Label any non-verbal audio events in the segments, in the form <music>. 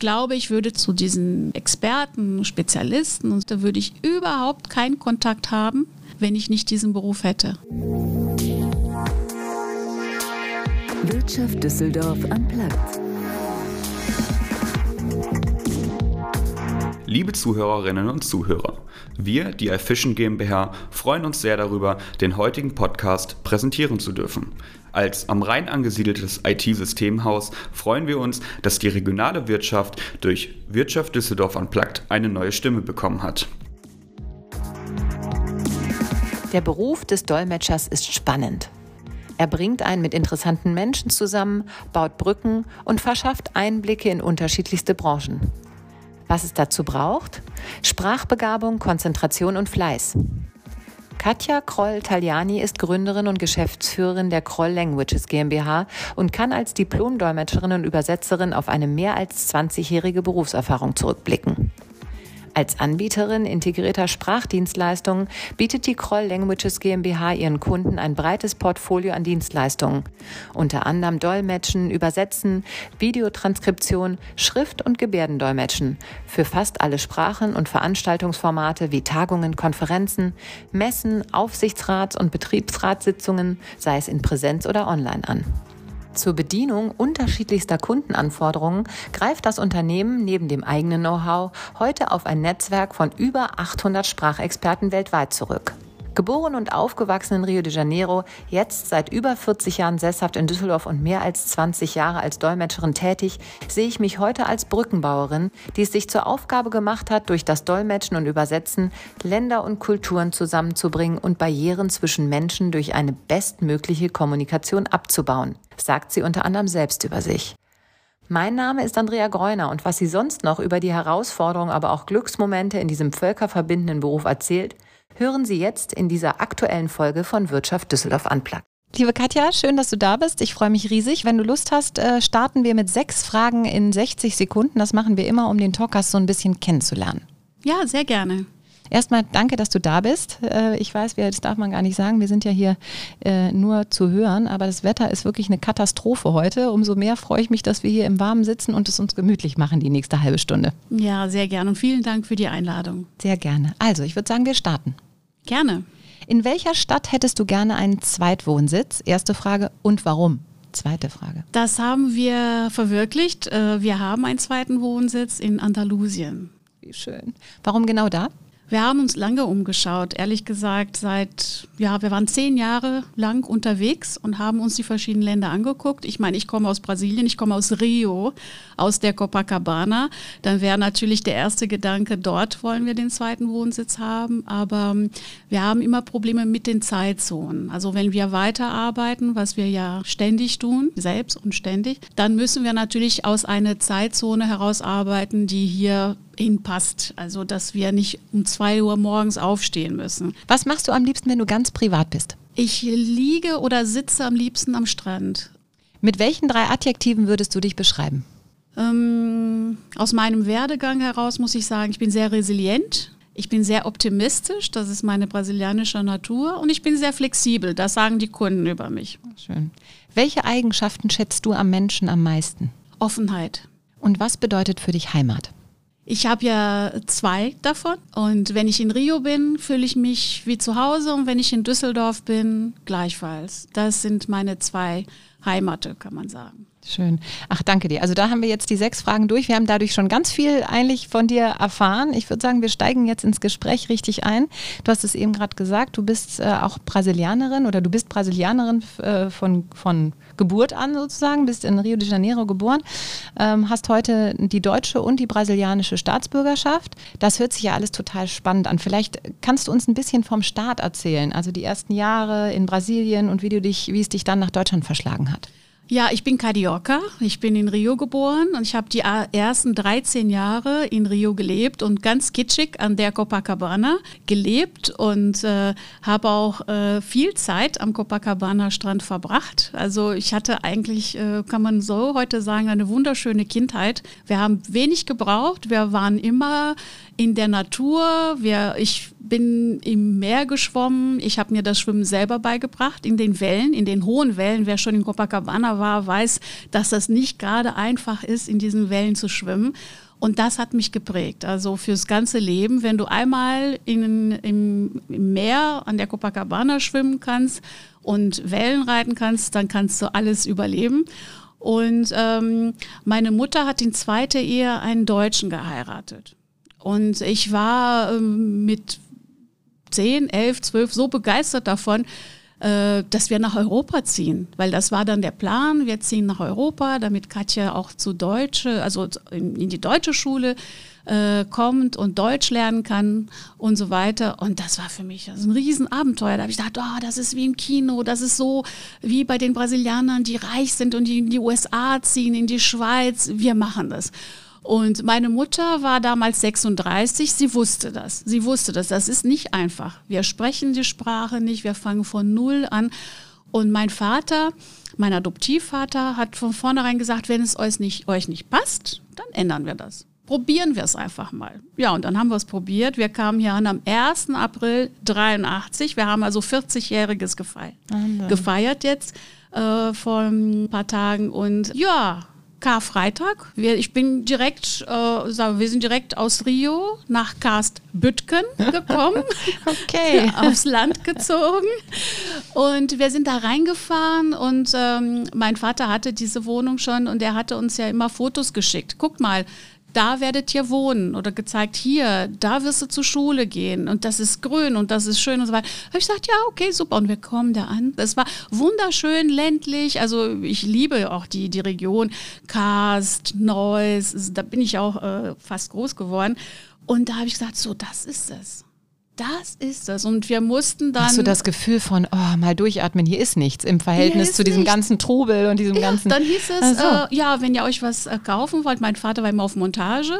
ich glaube, ich würde zu diesen Experten, Spezialisten, und da würde ich überhaupt keinen Kontakt haben, wenn ich nicht diesen Beruf hätte. Wirtschaft Düsseldorf am Platz. Liebe Zuhörerinnen und Zuhörer, wir, die iFishing GmbH, freuen uns sehr darüber, den heutigen Podcast präsentieren zu dürfen. Als am Rhein angesiedeltes IT-Systemhaus freuen wir uns, dass die regionale Wirtschaft durch Wirtschaft Düsseldorf Unplugged eine neue Stimme bekommen hat. Der Beruf des Dolmetschers ist spannend. Er bringt einen mit interessanten Menschen zusammen, baut Brücken und verschafft Einblicke in unterschiedlichste Branchen. Was es dazu braucht? Sprachbegabung, Konzentration und Fleiß. Katja Kroll-Tagliani ist Gründerin und Geschäftsführerin der Kroll Languages GmbH und kann als Diplom-Dolmetscherin und Übersetzerin auf eine mehr als 20-jährige Berufserfahrung zurückblicken. Als Anbieterin integrierter Sprachdienstleistungen bietet die Kroll Languages GmbH ihren Kunden ein breites Portfolio an Dienstleistungen, unter anderem Dolmetschen, Übersetzen, Videotranskription, Schrift- und Gebärdendolmetschen für fast alle Sprachen und Veranstaltungsformate wie Tagungen, Konferenzen, Messen, Aufsichtsrats- und Betriebsratssitzungen, sei es in Präsenz oder online an. Zur Bedienung unterschiedlichster Kundenanforderungen greift das Unternehmen neben dem eigenen Know-how heute auf ein Netzwerk von über 800 Sprachexperten weltweit zurück. Geboren und aufgewachsen in Rio de Janeiro, jetzt seit über 40 Jahren sesshaft in Düsseldorf und mehr als 20 Jahre als Dolmetscherin tätig, sehe ich mich heute als Brückenbauerin, die es sich zur Aufgabe gemacht hat, durch das Dolmetschen und Übersetzen Länder und Kulturen zusammenzubringen und Barrieren zwischen Menschen durch eine bestmögliche Kommunikation abzubauen, sagt sie unter anderem selbst über sich. Mein Name ist Andrea Greuner und was sie sonst noch über die Herausforderungen, aber auch Glücksmomente in diesem völkerverbindenden Beruf erzählt, hören Sie jetzt in dieser aktuellen Folge von Wirtschaft Düsseldorf Unplugged. Liebe Katja, schön, dass du da bist. Ich freue mich riesig. Wenn du Lust hast, äh, starten wir mit sechs Fragen in 60 Sekunden. Das machen wir immer, um den Talkers so ein bisschen kennenzulernen. Ja, sehr gerne. Erstmal danke, dass du da bist. Äh, ich weiß, das darf man gar nicht sagen. Wir sind ja hier äh, nur zu hören, aber das Wetter ist wirklich eine Katastrophe heute. Umso mehr freue ich mich, dass wir hier im Warmen sitzen und es uns gemütlich machen die nächste halbe Stunde. Ja, sehr gerne und vielen Dank für die Einladung. Sehr gerne. Also, ich würde sagen, wir starten. Gerne. In welcher Stadt hättest du gerne einen Zweitwohnsitz? Erste Frage. Und warum? Zweite Frage. Das haben wir verwirklicht. Äh, wir haben einen zweiten Wohnsitz in Andalusien. Wie schön. Warum genau da? Wir haben uns lange umgeschaut, ehrlich gesagt, seit, ja, wir waren zehn Jahre lang unterwegs und haben uns die verschiedenen Länder angeguckt. Ich meine, ich komme aus Brasilien, ich komme aus Rio, aus der Copacabana. Dann wäre natürlich der erste Gedanke, dort wollen wir den zweiten Wohnsitz haben. Aber ähm, wir haben immer Probleme mit den Zeitzonen. Also wenn wir weiterarbeiten, was wir ja ständig tun, selbst und ständig, dann müssen wir natürlich aus einer Zeitzone herausarbeiten, die hier hinpasst. Also, dass wir nicht um zwei Uhr morgens aufstehen müssen. Was machst du am liebsten, wenn du ganz privat bist? Ich liege oder sitze am liebsten am Strand. Mit welchen drei Adjektiven würdest du dich beschreiben? Ähm, aus meinem Werdegang heraus muss ich sagen, ich bin sehr resilient. Ich bin sehr optimistisch, das ist meine brasilianische Natur. Und ich bin sehr flexibel, das sagen die Kunden über mich. Schön. Welche Eigenschaften schätzt du am Menschen am meisten? Offenheit. Und was bedeutet für dich Heimat? Ich habe ja zwei davon und wenn ich in Rio bin, fühle ich mich wie zu Hause und wenn ich in Düsseldorf bin, gleichfalls. Das sind meine zwei Heimate, kann man sagen. Schön. Ach, danke dir. Also da haben wir jetzt die sechs Fragen durch. Wir haben dadurch schon ganz viel eigentlich von dir erfahren. Ich würde sagen, wir steigen jetzt ins Gespräch richtig ein. Du hast es eben gerade gesagt, du bist äh, auch Brasilianerin oder du bist Brasilianerin äh, von, von Geburt an sozusagen, bist in Rio de Janeiro geboren, ähm, hast heute die deutsche und die brasilianische Staatsbürgerschaft. Das hört sich ja alles total spannend an. Vielleicht kannst du uns ein bisschen vom Start erzählen, also die ersten Jahre in Brasilien und wie du dich, wie es dich dann nach Deutschland verschlagen hat. Ja, ich bin Carioca. Ich bin in Rio geboren und ich habe die ersten 13 Jahre in Rio gelebt und ganz kitschig an der Copacabana gelebt und äh, habe auch äh, viel Zeit am Copacabana-Strand verbracht. Also ich hatte eigentlich, äh, kann man so heute sagen, eine wunderschöne Kindheit. Wir haben wenig gebraucht. Wir waren immer in der Natur. Wir, ich bin im Meer geschwommen. Ich habe mir das Schwimmen selber beigebracht, in den Wellen, in den hohen Wellen. Wer schon in Copacabana war, weiß, dass das nicht gerade einfach ist, in diesen Wellen zu schwimmen. Und das hat mich geprägt. Also fürs ganze Leben, wenn du einmal in, im, im Meer an der Copacabana schwimmen kannst und Wellen reiten kannst, dann kannst du alles überleben. Und ähm, meine Mutter hat in zweiter Ehe einen Deutschen geheiratet. Und ich war ähm, mit 10, 11, 12 so begeistert davon, äh, dass wir nach Europa ziehen, weil das war dann der Plan. Wir ziehen nach Europa, damit Katja auch zu Deutsche, also in, in die deutsche Schule äh, kommt und Deutsch lernen kann und so weiter. Und das war für mich das ein Riesenabenteuer. Da habe ich gedacht, oh, das ist wie im Kino, das ist so wie bei den Brasilianern, die reich sind und die in die USA ziehen, in die Schweiz. Wir machen das. Und meine Mutter war damals 36, sie wusste das. Sie wusste das. Das ist nicht einfach. Wir sprechen die Sprache nicht, wir fangen von Null an. Und mein Vater, mein Adoptivvater, hat von vornherein gesagt, wenn es euch nicht, euch nicht passt, dann ändern wir das probieren wir es einfach mal. Ja, und dann haben wir es probiert. Wir kamen hier an am 1. April 83. Wir haben also 40-jähriges gefeiert, gefeiert jetzt äh, vor ein paar Tagen. Und ja, Karfreitag. Wir, ich bin direkt, äh, sagen wir sind direkt aus Rio nach Karstbüttgen <laughs> gekommen. okay. aufs Land gezogen. Und wir sind da reingefahren und ähm, mein Vater hatte diese Wohnung schon und er hatte uns ja immer Fotos geschickt. Guck mal, da werdet ihr wohnen oder gezeigt, hier, da wirst du zur Schule gehen und das ist grün und das ist schön und so weiter. Habe ich gesagt, ja, okay, super. Und wir kommen da an. Es war wunderschön ländlich. Also ich liebe auch die, die Region Karst, Neuss. Da bin ich auch äh, fast groß geworden. Und da habe ich gesagt, so, das ist es das ist es. Und wir mussten dann. Hast du das Gefühl von, oh, mal durchatmen, hier ist nichts im Verhältnis zu diesem nichts. ganzen Trubel und diesem ja, ganzen. Dann hieß es, also. äh, ja, wenn ihr euch was äh, kaufen wollt, mein Vater war immer auf Montage.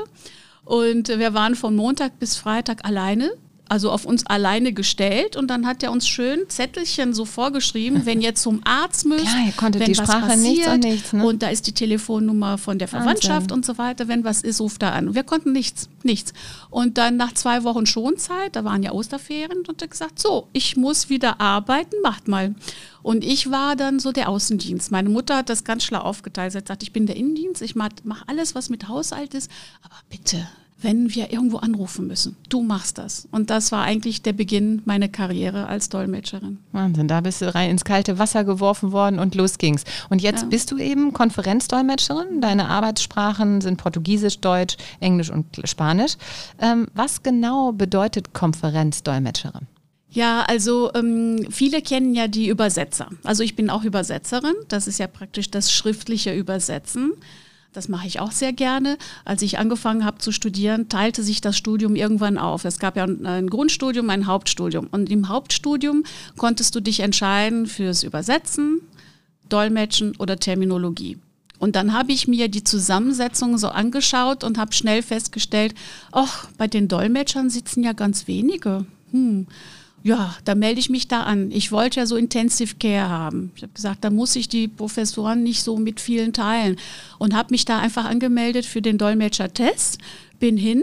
Und wir waren von Montag bis Freitag alleine also auf uns alleine gestellt und dann hat er uns schön Zettelchen so vorgeschrieben, wenn ihr zum Arzt müsst, Klar, ihr konntet wenn die was Sprache passiert nichts und nichts, ne? und da ist die Telefonnummer von der Verwandtschaft Wahnsinn. und so weiter, wenn was ist, ruft da an. Wir konnten nichts, nichts. Und dann nach zwei Wochen Schonzeit, da waren ja Osterferien, und er gesagt, so, ich muss wieder arbeiten, macht mal. Und ich war dann so der Außendienst. Meine Mutter hat das ganz schlau aufgeteilt. Sie hat gesagt, ich bin der Innendienst, ich mache mach alles, was mit Haushalt ist, aber bitte, wenn wir irgendwo anrufen müssen. Du machst das. Und das war eigentlich der Beginn meiner Karriere als Dolmetscherin. Wahnsinn, da bist du rein ins kalte Wasser geworfen worden und los ging's. Und jetzt Ja. bist du eben Konferenzdolmetscherin. Deine Arbeitssprachen sind Portugiesisch, Deutsch, Englisch und Spanisch. Ähm, was genau bedeutet Konferenzdolmetscherin? Ja, also ähm, viele kennen ja die Übersetzer. Also ich bin auch Übersetzerin. Das ist ja praktisch das schriftliche Übersetzen. Das mache ich auch sehr gerne. Als ich angefangen habe zu studieren, teilte sich das Studium irgendwann auf. Es gab ja ein, Grundstudium, ein Hauptstudium. Und im Hauptstudium konntest du dich entscheiden fürs Übersetzen, Dolmetschen oder Terminologie. Und dann habe ich mir die Zusammensetzung so angeschaut und habe schnell festgestellt, ach, bei den Dolmetschern sitzen ja ganz wenige. Hm. Ja, da melde ich mich da an. Ich wollte ja so Intensive Care haben. Ich habe gesagt, da muss ich die Professoren nicht so mit vielen teilen. Und habe mich da einfach angemeldet für den Dolmetscher-Test, bin hin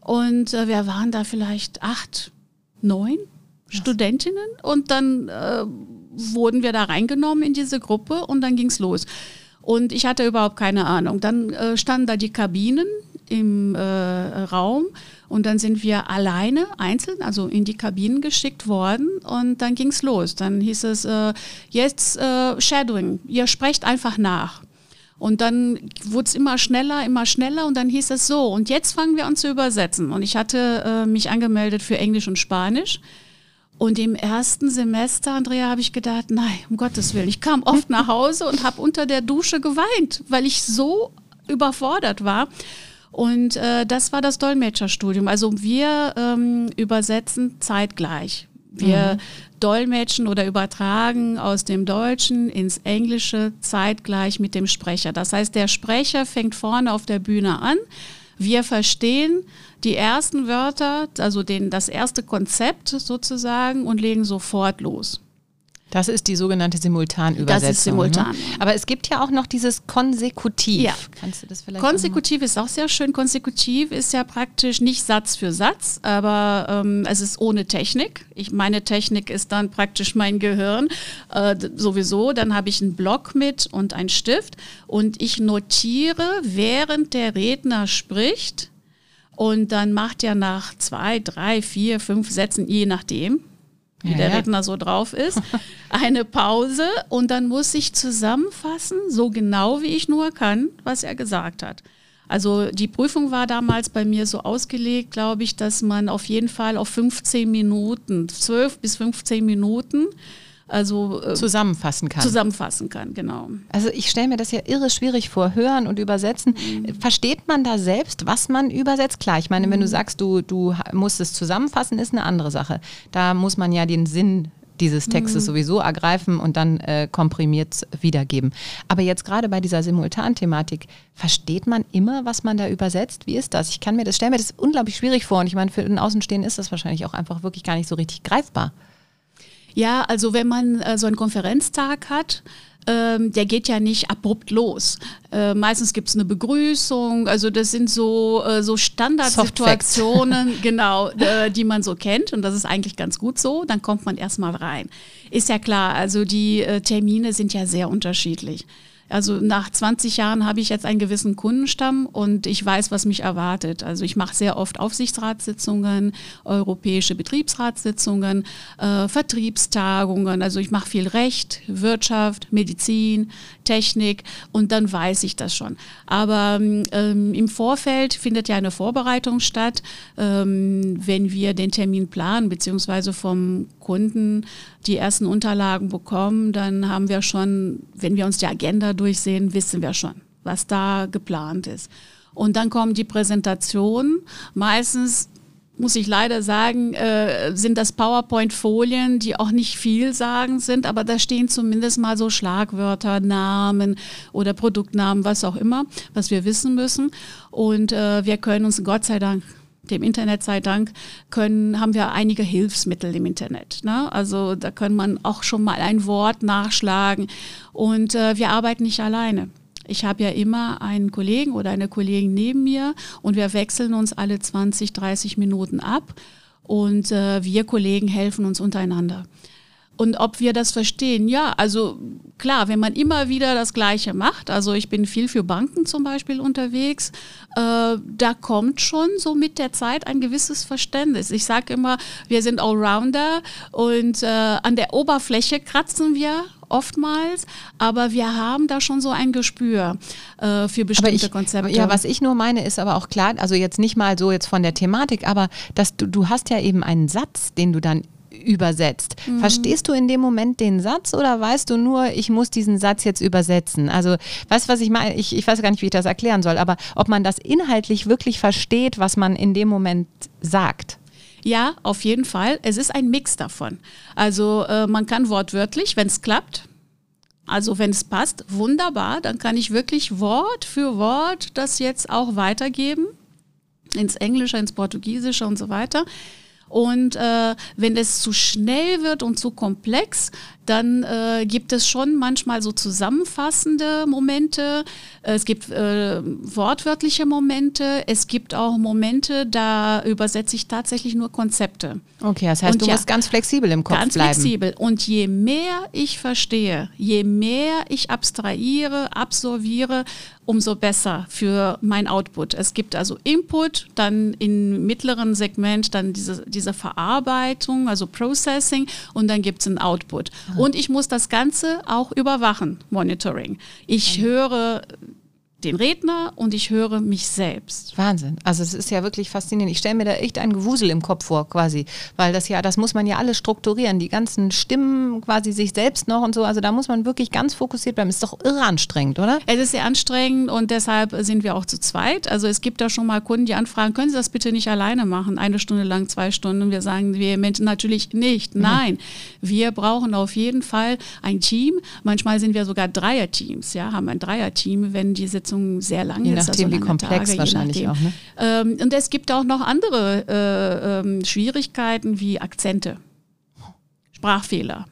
und äh, wir waren da vielleicht acht, neun Studentinnen und dann äh, wurden wir da reingenommen in diese Gruppe und dann ging's los. Und ich hatte überhaupt keine Ahnung. Dann äh, standen da die Kabinen im äh, Raum und dann sind wir alleine, einzeln, also in die Kabinen geschickt worden und dann ging's los. Dann hieß es, äh, jetzt äh, Shadowing, ihr sprecht einfach nach. Und dann wurde es immer schneller, immer schneller und dann hieß es so, und jetzt fangen wir an zu übersetzen. Und ich hatte äh, mich angemeldet für Englisch und Spanisch. Und im ersten Semester, Andrea, habe ich gedacht, nein, um Gottes Willen. Ich kam oft nach Hause und habe unter der Dusche geweint, weil ich so überfordert war. Und äh, das war das Dolmetscherstudium. Also wir ähm, übersetzen zeitgleich. Wir dolmetschen oder übertragen aus dem Deutschen ins Englische zeitgleich mit dem Sprecher. Das heißt, der Sprecher fängt vorne auf der Bühne an. Wir verstehen die ersten Wörter, also den, das erste Konzept sozusagen und legen sofort los. Das ist die sogenannte Simultanübersetzung. Das ist simultan. Ne? Aber es gibt ja auch noch dieses Konsekutiv. Ja. Kannst du das vielleicht Konsekutiv ist auch sehr schön. Konsekutiv ist ja praktisch nicht Satz für Satz, aber ähm, es ist ohne Technik. Ich, meine Technik ist dann praktisch mein Gehirn äh, sowieso. Dann habe ich einen Block mit und einen Stift und ich notiere, während der Redner spricht. Und dann macht er nach zwei, drei, vier, fünf Sätzen, je nachdem, wie Ja, der ja. Redner so drauf ist, <laughs> eine Pause und dann muss ich zusammenfassen, so genau wie ich nur kann, was er gesagt hat. Also die Prüfung war damals bei mir so ausgelegt, glaube ich, dass man auf jeden Fall auf 15 Minuten, 12 bis 15 Minuten, also äh, zusammenfassen kann? zusammenfassen kann, genau. Also ich stelle mir das ja irre schwierig vor, hören und übersetzen. Versteht man da selbst, was man übersetzt? Klar, ich meine, wenn du sagst, du, du musst es zusammenfassen, ist eine andere Sache. Da muss man ja den Sinn dieses Textes sowieso ergreifen und dann äh, komprimiert wiedergeben. Aber jetzt gerade bei dieser Simultanthematik, versteht man immer, was man da übersetzt? Wie ist das? Ich kann mir das, stelle mir das unglaublich schwierig vor und ich meine, für den Außenstehenden ist das wahrscheinlich auch einfach wirklich gar nicht so richtig greifbar. Ja, also wenn man äh, so einen Konferenztag hat, ähm, der geht ja nicht abrupt los. Äh, meistens gibt es eine Begrüßung, also das sind so, äh, so Standardsituationen, genau, <laughs> äh, die man so kennt und das ist eigentlich ganz gut so. Dann kommt man erstmal rein. Ist ja klar, also die äh, Termine sind ja sehr unterschiedlich. Also nach 20 Jahren habe ich jetzt einen gewissen Kundenstamm und ich weiß, was mich erwartet. Also ich mache sehr oft Aufsichtsratssitzungen, europäische Betriebsratssitzungen, äh, Vertriebstagungen. Also ich mache viel Recht, Wirtschaft, Medizin, Technik und dann weiß ich das schon. Aber ähm, im Vorfeld findet ja eine Vorbereitung statt, ähm, wenn wir den Termin planen, beziehungsweise vom Kunden die ersten Unterlagen bekommen, dann haben wir schon, wenn wir uns die Agenda durchsehen, wissen wir schon, was da geplant ist. Und dann kommen die Präsentationen. Meistens muss ich leider sagen, äh, sind das PowerPoint-Folien, die auch nicht vielsagend sind, aber da stehen zumindest mal so Schlagwörter, Namen oder Produktnamen, was auch immer, was wir wissen müssen. Und äh, wir können uns Gott sei Dank dem Internet sei Dank, können, haben wir einige Hilfsmittel im Internet. Ne? Also da kann man auch schon mal ein Wort nachschlagen. Und äh, wir arbeiten nicht alleine. Ich habe ja immer einen Kollegen oder eine Kollegin neben mir und wir wechseln uns alle 20, 30 Minuten ab und äh, wir Kollegen helfen uns untereinander. Und ob wir das verstehen, ja, also klar, wenn man immer wieder das Gleiche macht, also ich bin viel für Banken zum Beispiel unterwegs, äh, da kommt schon so mit der Zeit ein gewisses Verständnis. Ich sage immer, wir sind Allrounder und äh, an der Oberfläche kratzen wir oftmals, aber wir haben da schon so ein Gespür äh, für bestimmte ich, Konzepte. Ja, was ich nur meine, ist aber auch klar, also jetzt nicht mal so jetzt von der Thematik, aber dass du, du hast ja eben einen Satz, den du dann übersetzt. Mhm. Verstehst du in dem Moment den Satz oder weißt du nur, ich muss diesen Satz jetzt übersetzen? Also, weißt du, was ich meine? Ich, ich weiß gar nicht, wie ich das erklären soll, aber ob man das inhaltlich wirklich versteht, was man in dem Moment sagt. Ja, auf jeden Fall. Es ist ein Mix davon. Also äh, man kann wortwörtlich, wenn es klappt, also wenn es passt, wunderbar, dann kann ich wirklich Wort für Wort das jetzt auch weitergeben ins Englische, ins Portugiesische und so weiter. Und äh, wenn es zu schnell wird und zu komplex, dann äh, gibt es schon manchmal so zusammenfassende Momente. Es gibt äh, wortwörtliche Momente. Es gibt auch Momente, da übersetze ich tatsächlich nur Konzepte. Okay, das heißt, Und du ja, musst ganz flexibel im Kopf Ganz bleiben. flexibel. Und je mehr ich verstehe, je mehr ich abstrahiere, absorbiere, umso besser für mein Output. Es gibt also Input, dann im mittleren Segment dann diese, diese Verarbeitung, also Processing und dann gibt es einen Output. Und ich muss das Ganze auch überwachen, Monitoring. Ich höre den Redner und ich höre mich selbst. Wahnsinn. Also es ist ja wirklich faszinierend. Ich stelle mir da echt ein Gewusel im Kopf vor, quasi. Weil das ja, das muss man ja alles strukturieren. Die ganzen Stimmen, quasi sich selbst noch und so. Also da muss man wirklich ganz fokussiert bleiben. Ist doch irre anstrengend, oder? Es ist sehr anstrengend und deshalb sind wir auch zu zweit. Also es gibt da schon mal Kunden, die anfragen, können Sie das bitte nicht alleine machen, eine Stunde lang, zwei Stunden. Und wir sagen wir Menschen natürlich nicht. Nein, wir brauchen auf jeden Fall ein Team. Manchmal sind wir sogar Dreierteams, ja, haben ein Dreierteam, wenn die Sitzung sehr lang Je ist. nachdem, wie lange komplex je wahrscheinlich auch, ne? Ähm, und es gibt auch noch andere äh, ähm, Schwierigkeiten wie Akzente, Sprachfehler.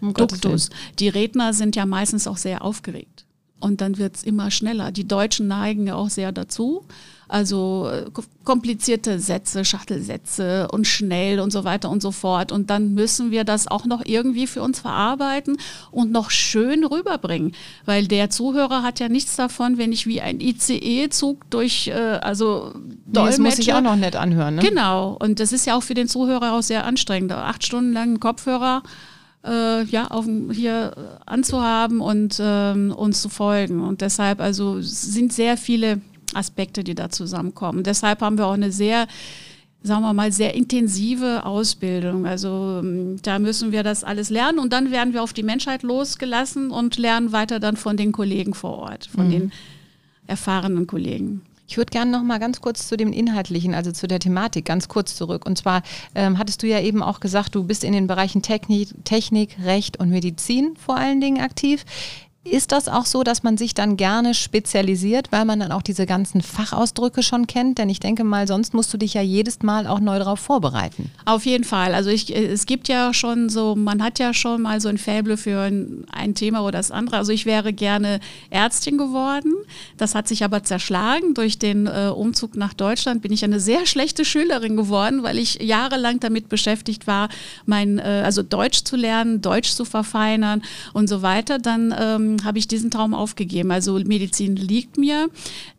Um Duktus. Die Redner sind ja meistens auch sehr aufgeregt. Und dann wird es immer schneller. Die Deutschen neigen ja auch sehr dazu. Also äh, komplizierte Sätze, Schachtelsätze und schnell und so weiter und so fort. Und dann müssen wir das auch noch irgendwie für uns verarbeiten und noch schön rüberbringen. Weil der Zuhörer hat ja nichts davon, wenn ich wie ein ICE-Zug durch, äh, also Dolmetscher. Das muss ich auch noch nett anhören. Ne? Genau. Und das ist ja auch für den Zuhörer auch sehr anstrengend. Acht Stunden lang Kopfhörer äh, ja, auf, hier anzuhaben und ähm, uns zu folgen. Und deshalb also sind sehr viele Aspekte, die da zusammenkommen. Deshalb haben wir auch eine sehr sagen wir mal, sehr intensive Ausbildung. Also ähm, da müssen wir das alles lernen und dann werden wir auf die Menschheit losgelassen und lernen weiter dann von den Kollegen vor Ort, von mhm. den erfahrenen Kollegen. Ich würde gerne noch mal ganz kurz zu dem Inhaltlichen, also zu der Thematik, ganz kurz zurück. Und zwar ähm, hattest du ja eben auch gesagt, du bist in den Bereichen Technik, Technik, Recht und Medizin vor allen Dingen aktiv. Ist das auch so, dass man sich dann gerne spezialisiert, weil man dann auch diese ganzen Fachausdrücke schon kennt? Denn ich denke mal, sonst musst du dich ja jedes Mal auch neu darauf vorbereiten. Auf jeden Fall. Also ich, es gibt ja schon so, man hat ja schon mal so ein Faible für ein, ein Thema oder das andere. Also ich wäre gerne Ärztin geworden. Das hat sich aber zerschlagen. Durch den äh, Umzug nach Deutschland bin ich eine sehr schlechte Schülerin geworden, weil ich jahrelang damit beschäftigt war, mein, äh, also Deutsch zu lernen, Deutsch zu verfeinern und so weiter. Dann ähm, habe ich diesen Traum aufgegeben. Also Medizin liegt mir.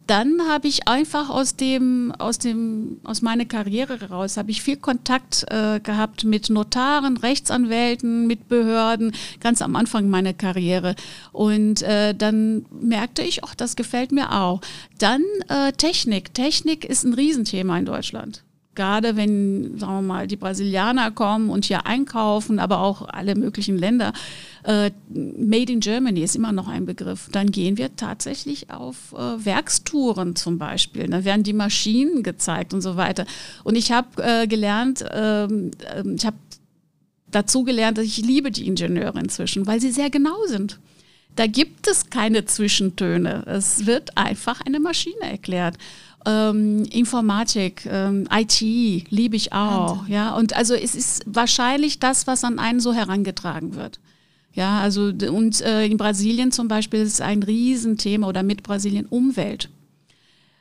Dann habe ich einfach aus dem, aus dem, aus meiner Karriere heraus, habe ich viel Kontakt äh, gehabt mit Notaren, Rechtsanwälten, mit Behörden, ganz am Anfang meiner Karriere. Und äh, dann merkte ich, ach, das gefällt mir auch. Dann äh, Technik. Technik ist ein Riesenthema in Deutschland gerade wenn, sagen wir mal, die Brasilianer kommen und hier einkaufen, aber auch alle möglichen Länder, äh, Made in Germany ist immer noch ein Begriff. Dann gehen wir tatsächlich auf äh, Werkstouren zum Beispiel. Da werden die Maschinen gezeigt und so weiter. Und ich habe äh, gelernt, ähm, ähm, ich habe dazu gelernt, dass ich liebe die Ingenieure inzwischen, weil sie sehr genau sind. Da gibt es keine Zwischentöne. Es wird einfach eine Maschine erklärt. Ähm, Informatik, ähm, IT liebe ich auch. Ja, und also es ist wahrscheinlich das, was an einen so herangetragen wird. Ja, also und äh, in Brasilien zum Beispiel ist ein Riesenthema oder mit Brasilien Umwelt.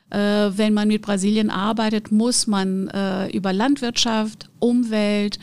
Äh, wenn man mit Brasilien arbeitet, muss man äh, über Landwirtschaft, Umwelt,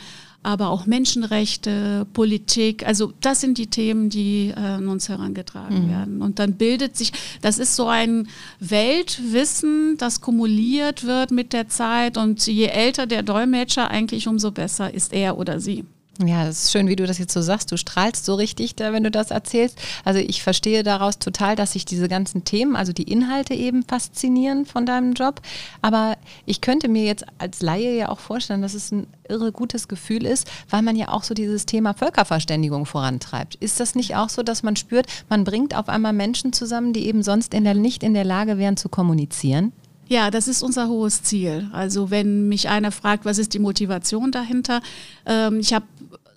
aber auch Menschenrechte, Politik. Also das sind die Themen, die äh, an uns herangetragen mhm. werden. Und dann bildet sich, das ist so ein Weltwissen, das kumuliert wird mit der Zeit. Und je älter der Dolmetscher, eigentlich umso besser ist er oder sie. Ja, das ist schön, wie du das jetzt so sagst. Du strahlst so richtig, da, wenn du das erzählst. Also ich verstehe daraus total, dass sich diese ganzen Themen, also die Inhalte eben faszinieren von deinem Job. Aber ich könnte mir jetzt als Laie ja auch vorstellen, dass es ein irre gutes Gefühl ist, weil man ja auch so dieses Thema Völkerverständigung vorantreibt. Ist das nicht auch so, dass man spürt, man bringt auf einmal Menschen zusammen, die eben sonst in der, nicht in der Lage wären zu kommunizieren? Ja, das ist unser hohes Ziel. Also wenn mich einer fragt, was ist die Motivation dahinter, ähm, ich habe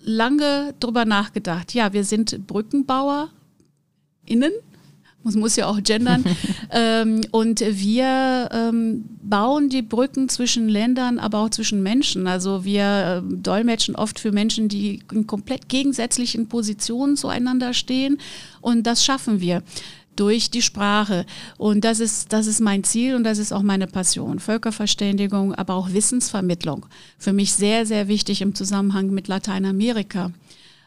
lange drüber nachgedacht. Ja, wir sind Brückenbauer innen. Man muss ja auch gendern. <laughs> ähm, und wir ähm, bauen die Brücken zwischen Ländern, aber auch zwischen Menschen. Also wir äh, dolmetschen oft für Menschen, die in komplett gegensätzlichen Positionen zueinander stehen. Und das schaffen wir durch die Sprache. Und das ist, das ist mein Ziel und das ist auch meine Passion. Völkerverständigung, aber auch Wissensvermittlung. Für mich sehr, sehr wichtig im Zusammenhang mit Lateinamerika.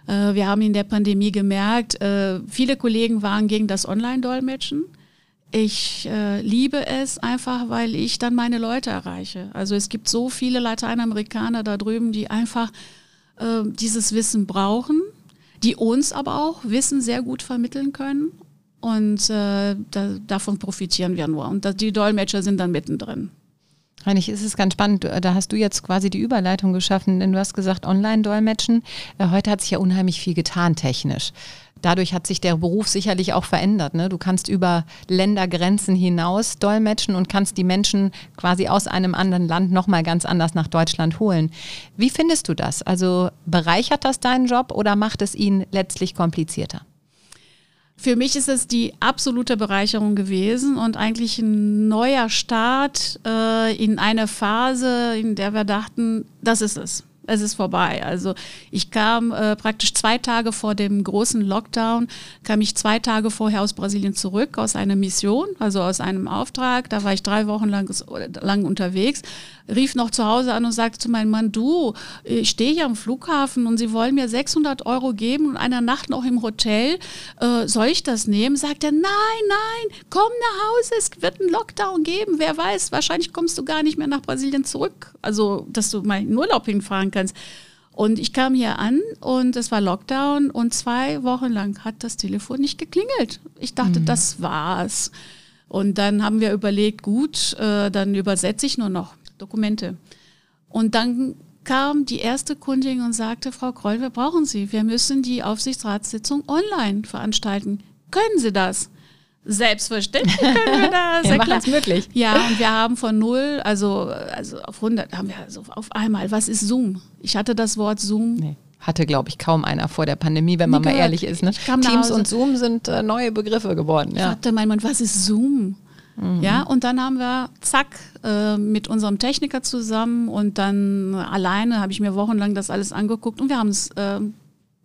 Äh, wir haben in der Pandemie gemerkt, äh, viele Kollegen waren gegen das Online-Dolmetschen. Ich äh, liebe es einfach, weil ich dann meine Leute erreiche. Also es gibt so viele Lateinamerikaner da drüben, die einfach äh, dieses Wissen brauchen, die uns aber auch Wissen sehr gut vermitteln können und äh, da, davon profitieren wir nur. Und die Dolmetscher sind dann mittendrin. Ist es ganz spannend. Da hast du jetzt quasi die Überleitung geschaffen, denn du hast gesagt, Online-Dolmetschen. Äh, heute hat sich ja unheimlich viel getan technisch. Dadurch hat sich der Beruf sicherlich auch verändert. Ne? Du kannst über Ländergrenzen hinaus dolmetschen und kannst die Menschen quasi aus einem anderen Land nochmal ganz anders nach Deutschland holen. Wie findest du das? Also bereichert das deinen Job oder macht es ihn letztlich komplizierter? Für mich ist es die absolute Bereicherung gewesen und eigentlich ein neuer Start äh, in eine Phase, in der wir dachten, das ist es. es ist vorbei. Also ich kam äh, praktisch zwei Tage vor dem großen Lockdown, kam ich zwei Tage vorher aus Brasilien zurück, aus einer Mission, also aus einem Auftrag. Da war ich drei Wochen lang, lang unterwegs, rief noch zu Hause an und sagte zu meinem Mann, du, ich stehe hier am Flughafen und sie wollen mir 600 Euro geben und eine Nacht noch im Hotel. Äh, soll ich das nehmen? Sagt er, nein, nein, komm nach Hause, es wird einen Lockdown geben. Wer weiß, wahrscheinlich kommst du gar nicht mehr nach Brasilien zurück. Also, dass du mal in Urlaub hinfahren kannst. Und ich kam hier an und es war Lockdown und zwei Wochen lang hat das Telefon nicht geklingelt. Ich dachte, mhm. das war's. Und dann haben wir überlegt, gut, äh, dann übersetze ich nur noch Dokumente. Und dann kam die erste Kundin und sagte, Frau Kroll, wir brauchen Sie. Wir müssen die Aufsichtsratssitzung online veranstalten. Können Sie das? Selbstverständlich können wir <laughs> das. ja, machen es möglich. Ja, und wir haben von null, also, also auf 100, haben wir also auf einmal, was ist Zoom? Ich hatte das Wort Zoom. Nee. Hatte, glaube ich, kaum einer vor der Pandemie, wenn man mal ehrlich ist. Ne? Teams und Zoom sind äh, neue Begriffe geworden. Ja. Ich hatte mein Mann, was ist Zoom? Mhm. Ja, und dann haben wir, zack, äh, mit unserem Techniker zusammen und dann alleine habe ich mir wochenlang das alles angeguckt und wir haben es äh,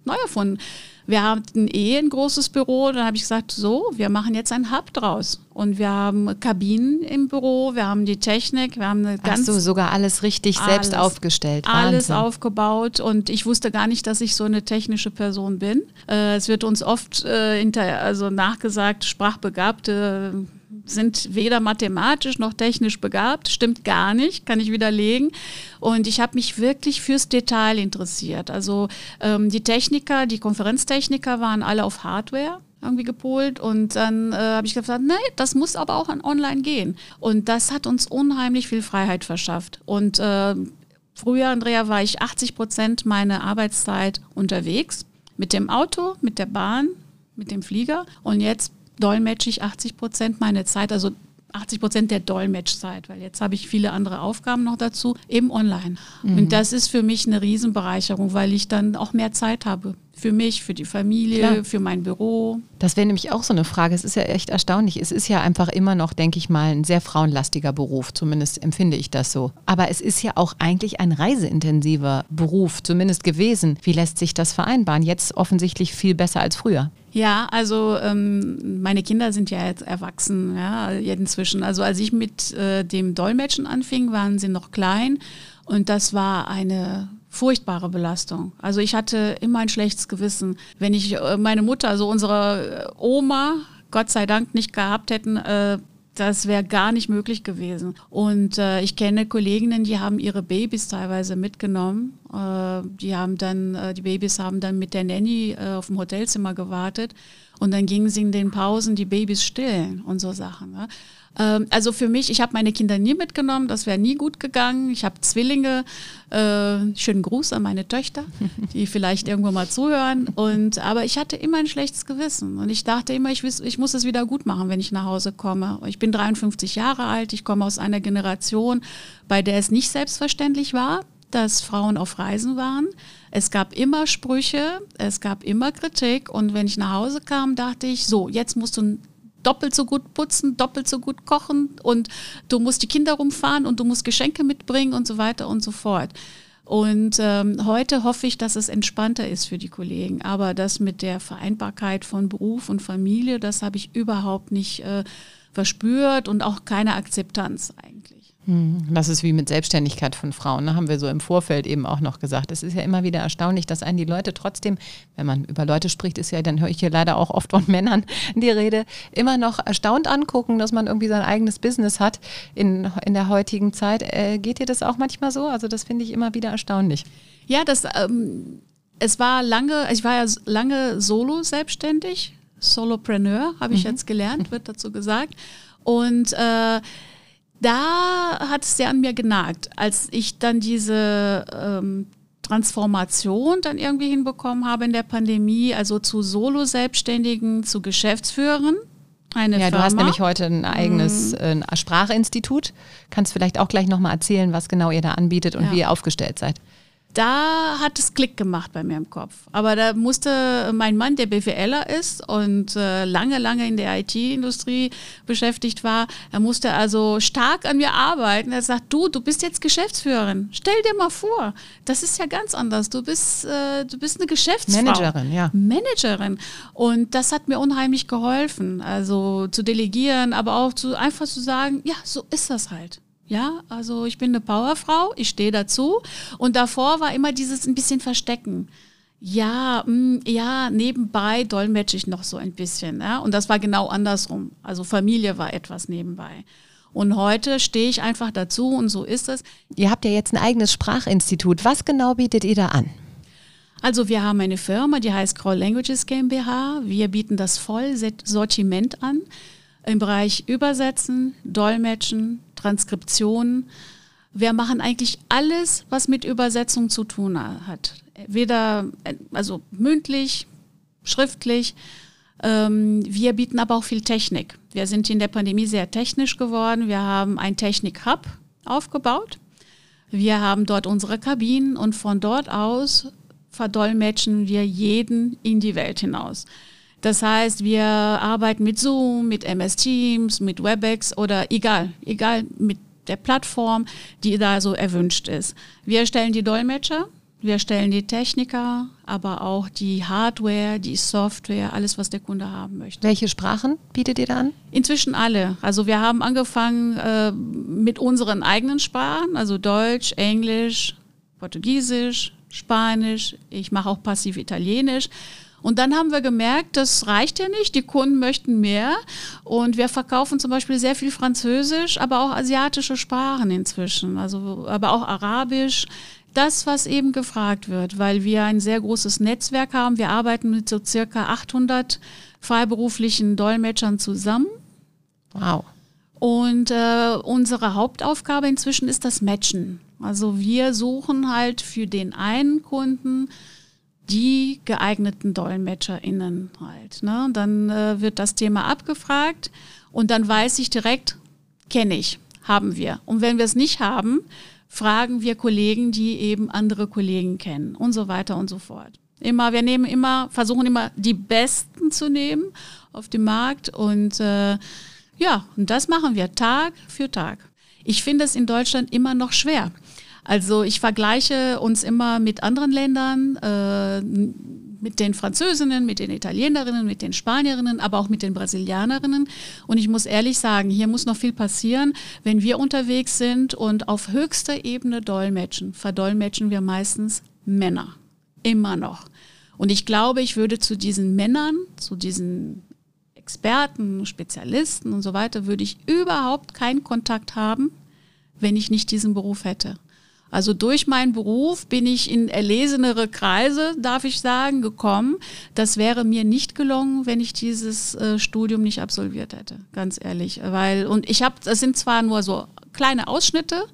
neu erfunden. Wir hatten eh ein großes Büro, dann habe ich gesagt, so, wir machen jetzt ein Hub draus. Und wir haben Kabinen im Büro, wir haben die Technik, wir haben eine ganz... Ach so, sogar alles richtig alles, selbst aufgestellt. Wahnsinn. Alles aufgebaut und ich wusste gar nicht, dass ich so eine technische Person bin. Äh, es wird uns oft äh, hinter, also nachgesagt, Sprachbegabte sind weder mathematisch noch technisch begabt. Stimmt gar nicht, kann ich widerlegen. Und ich habe mich wirklich fürs Detail interessiert. Also ähm, die Techniker, die Konferenztechniker waren alle auf Hardware irgendwie gepolt und dann äh, habe ich gesagt, nee, das muss aber auch an online gehen. Und das hat uns unheimlich viel Freiheit verschafft. Und äh, früher, Andrea, war ich 80 Prozent meiner Arbeitszeit unterwegs mit dem Auto, mit der Bahn, mit dem Flieger und jetzt dolmetsche ich 80 Prozent meiner Zeit, also 80 Prozent der Dolmetschzeit, weil jetzt habe ich viele andere Aufgaben noch dazu, eben online. Mhm. Und das ist für mich eine Riesenbereicherung, weil ich dann auch mehr Zeit habe. Für mich, für die Familie, Klar. für mein Büro. Das wäre nämlich auch so eine Frage. Es ist ja echt erstaunlich. Es ist ja einfach immer noch, denke ich mal, ein sehr frauenlastiger Beruf. Zumindest empfinde ich das so. Aber es ist ja auch eigentlich ein reiseintensiver Beruf, zumindest gewesen. Wie lässt sich das vereinbaren? Jetzt offensichtlich viel besser als früher. Ja, also ähm, meine Kinder sind ja jetzt erwachsen, ja, inzwischen. Also als ich mit äh, dem Dolmetschen anfing, waren sie noch klein und das war eine furchtbare Belastung. Also ich hatte immer ein schlechtes Gewissen, wenn ich äh, meine Mutter, also unsere äh, Oma, Gott sei Dank nicht gehabt hätten, äh, das wäre gar nicht möglich gewesen. Und ich kenne Kolleginnen, die haben ihre Babys teilweise mitgenommen. Die haben dann, die Babys haben dann mit der Nanny auf dem Hotelzimmer gewartet und dann gingen sie in den Pausen die Babys stillen und so Sachen. Ähm, also für mich, ich habe meine Kinder nie mitgenommen, das wäre nie gut gegangen. Ich habe Zwillinge, äh, schönen Gruß an meine Töchter, die <laughs> vielleicht irgendwo mal zuhören. Und, aber ich hatte immer ein schlechtes Gewissen und ich dachte immer, ich, ich muss es wieder gut machen, wenn ich nach Hause komme. Ich bin 53 Jahre alt, ich komme aus einer Generation, bei der es nicht selbstverständlich war, dass Frauen auf Reisen waren. Es gab immer Sprüche, es gab immer Kritik und wenn ich nach Hause kam, dachte ich, so, jetzt musst du doppelt so gut putzen, doppelt so gut kochen und du musst die Kinder rumfahren und du musst Geschenke mitbringen und so weiter und so fort. Und ähm, heute hoffe ich, dass es entspannter ist für die Kollegen. Aber das mit der Vereinbarkeit von Beruf und Familie, das habe ich überhaupt nicht äh, verspürt und auch keine Akzeptanz eigentlich. Hm, das ist wie mit Selbstständigkeit von Frauen, ne? haben wir so im Vorfeld eben auch noch gesagt. Es ist ja immer wieder erstaunlich, dass einen die Leute trotzdem, wenn man über Leute spricht, ist ja, dann höre ich hier leider auch oft von <laughs> Männern die Rede, immer noch erstaunt angucken, dass man irgendwie sein eigenes Business hat in, in der heutigen Zeit. Äh, geht dir das auch manchmal so? Also das finde ich immer wieder erstaunlich. Ja, das, ähm, es war lange, ich war ja lange solo selbstständig, Solopreneur habe ich mhm. jetzt gelernt, wird dazu gesagt. Und äh, da hat es sehr an mir genagt, als ich dann diese ähm, Transformation dann irgendwie hinbekommen habe in der Pandemie, also zu Solo-Selbstständigen, zu Geschäftsführern. Eine ja, Firma. du hast nämlich heute ein eigenes äh, Sprachinstitut. Kannst vielleicht auch gleich nochmal erzählen, was genau ihr da anbietet und ja. wie ihr aufgestellt seid. Da hat es Klick gemacht bei mir im Kopf. Aber da musste mein Mann, der BWLer ist und äh, lange, lange in der IT-Industrie beschäftigt war, er musste also stark an mir arbeiten. Er sagt, du, du bist jetzt Geschäftsführerin. Stell dir mal vor, das ist ja ganz anders. Du bist, äh, du bist eine Geschäftsfrau. Managerin, ja. Managerin. Und das hat mir unheimlich geholfen. Also zu delegieren, aber auch zu, einfach zu sagen, ja, so ist das halt. Ja, also ich bin eine Powerfrau, ich stehe dazu. Und davor war immer dieses ein bisschen Verstecken. Ja, mh, mm, ja, nebenbei dolmetsche ich noch so ein bisschen. Ja? Und das war genau andersrum. Also Familie war etwas nebenbei. Und heute stehe ich einfach dazu und so ist es. Ihr habt ja jetzt ein eigenes Sprachinstitut. Was genau bietet ihr da an? Also wir haben eine Firma, die heißt Crawl Languages GmbH. Wir bieten das Vollsortiment an im Bereich Übersetzen, Dolmetschen, Transkription. Wir machen eigentlich alles, was mit Übersetzung zu tun hat. Weder, also mündlich, schriftlich. Ähm, wir bieten aber auch viel Technik. Wir sind in der Pandemie sehr technisch geworden. Wir haben ein Technik-Hub aufgebaut. Wir haben dort unsere Kabinen und von dort aus verdolmetschen wir jeden in die Welt hinaus. Das heißt, wir arbeiten mit Zoom, mit MS Teams, mit WebEx oder egal, egal mit der Plattform, die da so erwünscht ist. Wir stellen die Dolmetscher, wir stellen die Techniker, aber auch die Hardware, die Software, alles, was der Kunde haben möchte. Welche Sprachen bietet ihr da an? Inzwischen alle. Also wir haben angefangen äh, mit unseren eigenen Sprachen, also Deutsch, Englisch, Portugiesisch, Spanisch. Ich mache auch passiv Italienisch. Und dann haben wir gemerkt, das reicht ja nicht, die Kunden möchten mehr. Und wir verkaufen zum Beispiel sehr viel Französisch, aber auch asiatische Sprachen inzwischen, also aber auch Arabisch. Das, was eben gefragt wird, weil wir ein sehr großes Netzwerk haben. Wir arbeiten mit so circa 800 freiberuflichen Dolmetschern zusammen. Wow. Und äh, unsere Hauptaufgabe inzwischen ist das Matchen. Also wir suchen halt für den einen Kunden die geeigneten DolmetscherInnen halt. Ne? Dann äh, wird das Thema abgefragt und dann weiß ich direkt, kenne ich, haben wir. Und wenn wir es nicht haben, fragen wir Kollegen, die eben andere Kollegen kennen und so weiter und so fort. Immer, wir nehmen immer, versuchen immer die Besten zu nehmen auf dem Markt und äh, ja, und das machen wir Tag für Tag. Ich finde es in Deutschland immer noch schwer. Also ich vergleiche uns immer mit anderen Ländern, äh, mit den Französinnen, mit den Italienerinnen, mit den Spanierinnen, aber auch mit den Brasilianerinnen. Und ich muss ehrlich sagen, hier muss noch viel passieren. Wenn wir unterwegs sind und auf höchster Ebene dolmetschen, verdolmetschen wir meistens Männer. Immer noch. Und ich glaube, ich würde zu diesen Männern, zu diesen Experten, Spezialisten und so weiter, würde ich überhaupt keinen Kontakt haben, wenn ich nicht diesen Beruf hätte. Also durch meinen Beruf bin ich in erlesenere Kreise, darf ich sagen, gekommen. Das wäre mir nicht gelungen, wenn ich dieses äh, Studium nicht absolviert hätte, ganz ehrlich. Weil, und ich habe, das sind zwar nur so kleine Ausschnitte,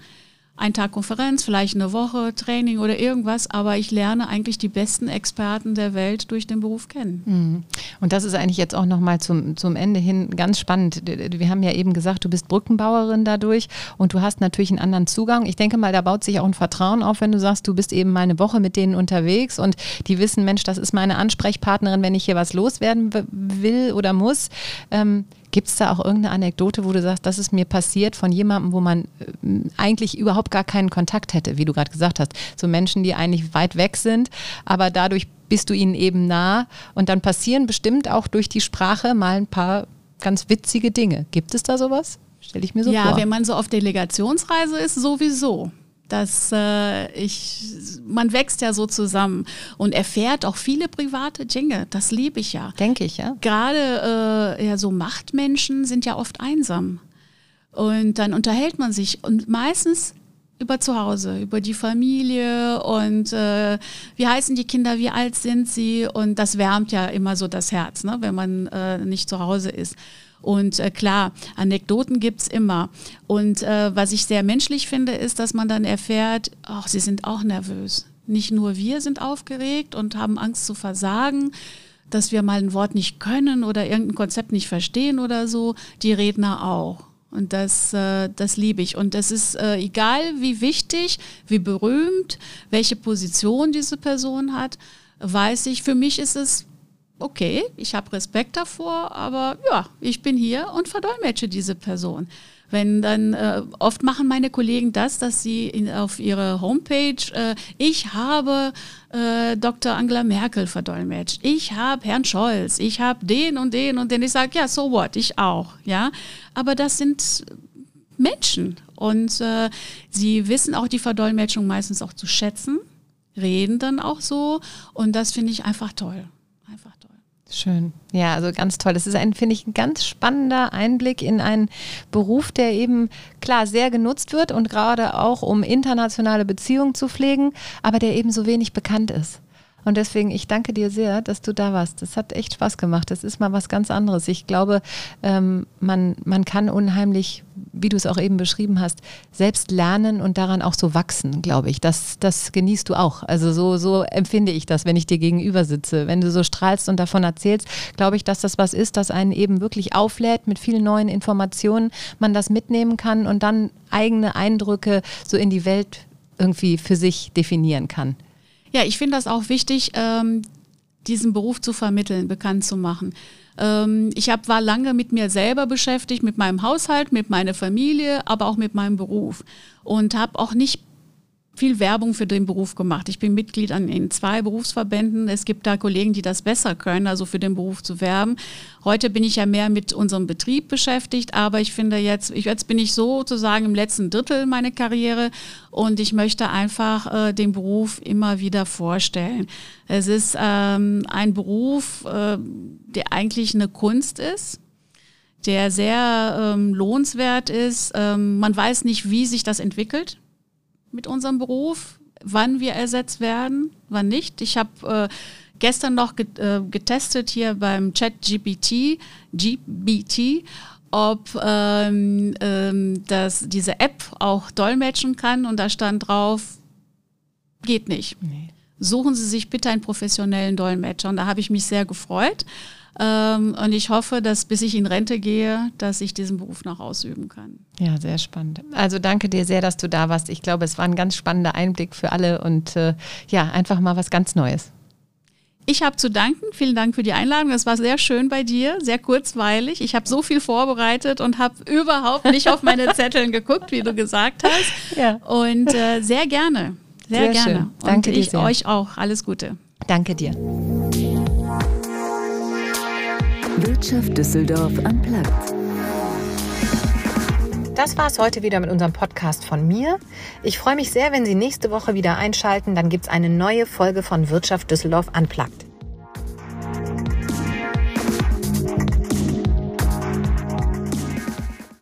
ein Tag Konferenz, vielleicht eine Woche Training oder irgendwas, aber ich lerne eigentlich die besten Experten der Welt durch den Beruf kennen. Mhm. Und das ist eigentlich jetzt auch nochmal zum, zum Ende hin ganz spannend. Wir haben ja eben gesagt, du bist Brückenbauerin dadurch und du hast natürlich einen anderen Zugang. Ich denke mal, da baut sich auch ein Vertrauen auf, wenn du sagst, du bist eben mal eine Woche mit denen unterwegs und die wissen, Mensch, das ist meine Ansprechpartnerin, wenn ich hier was loswerden will oder muss. Ähm, Gibt es da auch irgendeine Anekdote, wo du sagst, das ist mir passiert von jemandem, wo man äh, eigentlich überhaupt gar keinen Kontakt hätte, wie du gerade gesagt hast? So Menschen, die eigentlich weit weg sind, aber dadurch bist du ihnen eben nah und dann passieren bestimmt auch durch die Sprache mal ein paar ganz witzige Dinge. Gibt es da sowas? Stelle ich mir so ja, vor. Ja, wenn man so auf Delegationsreise ist, sowieso dass äh, ich, man wächst ja so zusammen und erfährt auch viele private Dinge. Das liebe ich ja. Denke ich, ja. Gerade äh, ja, so Machtmenschen sind ja oft einsam. Und dann unterhält man sich und meistens über zu Hause, über die Familie und äh, wie heißen die Kinder, wie alt sind sie und das wärmt ja immer so das Herz, ne, wenn man äh, nicht zu Hause ist. Und äh, klar, Anekdoten gibt es immer. Und äh, was ich sehr menschlich finde, ist, dass man dann erfährt, ach, sie sind auch nervös. Nicht nur wir sind aufgeregt und haben Angst zu versagen, dass wir mal ein Wort nicht können oder irgendein Konzept nicht verstehen oder so, die Redner auch. Und das, äh, das liebe ich. Und das ist äh, egal, wie wichtig, wie berühmt, welche Position diese Person hat, weiß ich, für mich ist es okay, ich habe Respekt davor, aber ja, ich bin hier und verdolmetsche diese Person. Wenn dann, äh, oft machen meine Kollegen das, dass sie in, auf ihre Homepage, äh, ich habe äh, Dr. Angela Merkel verdolmetscht, ich habe Herrn Scholz, ich habe den und den und den. Ich sage, ja, so what, ich auch, ja. Aber das sind Menschen und äh, sie wissen auch die Verdolmetschung meistens auch zu schätzen, reden dann auch so und das finde ich einfach toll. Schön. Ja, also ganz toll. Das ist ein, finde ich, ein ganz spannender Einblick in einen Beruf, der eben klar sehr genutzt wird und gerade auch um internationale Beziehungen zu pflegen, aber der eben so wenig bekannt ist. Und deswegen, ich danke dir sehr, dass du da warst. Das hat echt Spaß gemacht. Das ist mal was ganz anderes. Ich glaube, ähm, man, man kann unheimlich, wie du es auch eben beschrieben hast, selbst lernen und daran auch so wachsen, glaube ich. Das, das genießt du auch. Also so, so empfinde ich das, wenn ich dir gegenüber sitze. Wenn du so strahlst und davon erzählst, glaube ich, dass das was ist, das einen eben wirklich auflädt mit vielen neuen Informationen, man das mitnehmen kann und dann eigene Eindrücke so in die Welt irgendwie für sich definieren kann. Ja, ich finde das auch wichtig, ähm, diesen Beruf zu vermitteln, bekannt zu machen. Ähm, ich hab, war lange mit mir selber beschäftigt, mit meinem Haushalt, mit meiner Familie, aber auch mit meinem Beruf und habe auch nicht viel Werbung für den Beruf gemacht. Ich bin Mitglied an, in zwei Berufsverbänden. Es gibt da Kollegen, die das besser können, also für den Beruf zu werben. Heute bin ich ja mehr mit unserem Betrieb beschäftigt, aber ich finde jetzt, ich, jetzt bin ich sozusagen im letzten Drittel meiner Karriere und ich möchte einfach äh, den Beruf immer wieder vorstellen. Es ist ähm, ein Beruf, äh, der eigentlich eine Kunst ist der sehr ähm, lohnenswert ist. Ähm, man weiß nicht, wie sich das entwickelt mit unserem Beruf, wann wir ersetzt werden, wann nicht. Ich habe äh, gestern noch äh, getestet hier beim Chat GPT, GBT, ob ähm, ähm, das, diese App auch dolmetschen kann und da stand drauf, geht nicht. Nee. Suchen Sie sich bitte einen professionellen Dolmetscher. Und da habe ich mich sehr gefreut. Ähm, und ich hoffe, dass bis ich in Rente gehe, dass ich diesen Beruf noch ausüben kann. Ja, sehr spannend. Also danke dir sehr, dass du da warst. Ich glaube, es war ein ganz spannender Einblick für alle und äh, ja, einfach mal was ganz Neues. Ich habe zu danken. Vielen Dank für die Einladung. Es war sehr schön bei dir, sehr kurzweilig. Ich habe so viel vorbereitet und habe überhaupt nicht auf meine <laughs> Zetteln geguckt, wie du gesagt hast. Ja. Und äh, sehr gerne. Sehr, sehr gerne. Schön. Danke und ich dir sehr. euch auch. Alles Gute. Danke dir. Wirtschaft Düsseldorf am Platz. Das war es heute wieder mit unserem Podcast von mir. Ich freue mich sehr, wenn Sie nächste Woche wieder einschalten. Dann gibt es eine neue Folge von Wirtschaft Düsseldorf Unplugged.